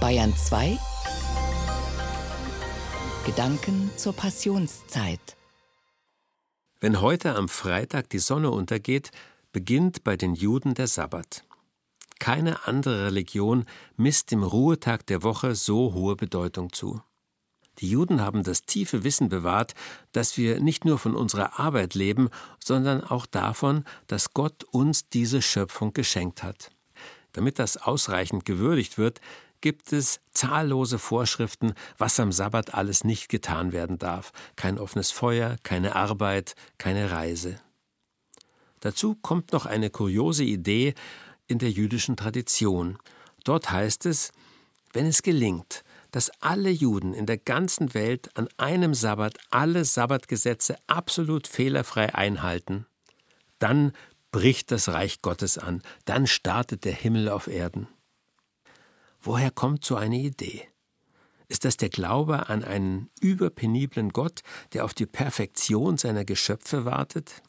Bayern 2 Gedanken zur Passionszeit. Wenn heute am Freitag die Sonne untergeht, beginnt bei den Juden der Sabbat. Keine andere Religion misst dem Ruhetag der Woche so hohe Bedeutung zu. Die Juden haben das tiefe Wissen bewahrt, dass wir nicht nur von unserer Arbeit leben, sondern auch davon, dass Gott uns diese Schöpfung geschenkt hat. Damit das ausreichend gewürdigt wird, gibt es zahllose Vorschriften, was am Sabbat alles nicht getan werden darf. Kein offenes Feuer, keine Arbeit, keine Reise. Dazu kommt noch eine kuriose Idee in der jüdischen Tradition. Dort heißt es, wenn es gelingt, dass alle Juden in der ganzen Welt an einem Sabbat alle Sabbatgesetze absolut fehlerfrei einhalten, dann bricht das Reich Gottes an, dann startet der Himmel auf Erden. Woher kommt so eine Idee? Ist das der Glaube an einen überpeniblen Gott, der auf die Perfektion seiner Geschöpfe wartet?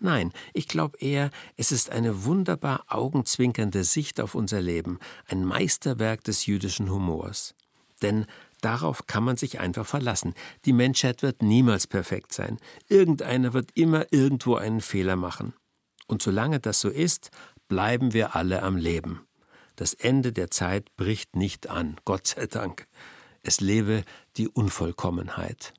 Nein, ich glaube eher, es ist eine wunderbar augenzwinkernde Sicht auf unser Leben, ein Meisterwerk des jüdischen Humors. Denn darauf kann man sich einfach verlassen. Die Menschheit wird niemals perfekt sein. Irgendeiner wird immer irgendwo einen Fehler machen. Und solange das so ist, bleiben wir alle am Leben. Das Ende der Zeit bricht nicht an, Gott sei Dank. Es lebe die Unvollkommenheit.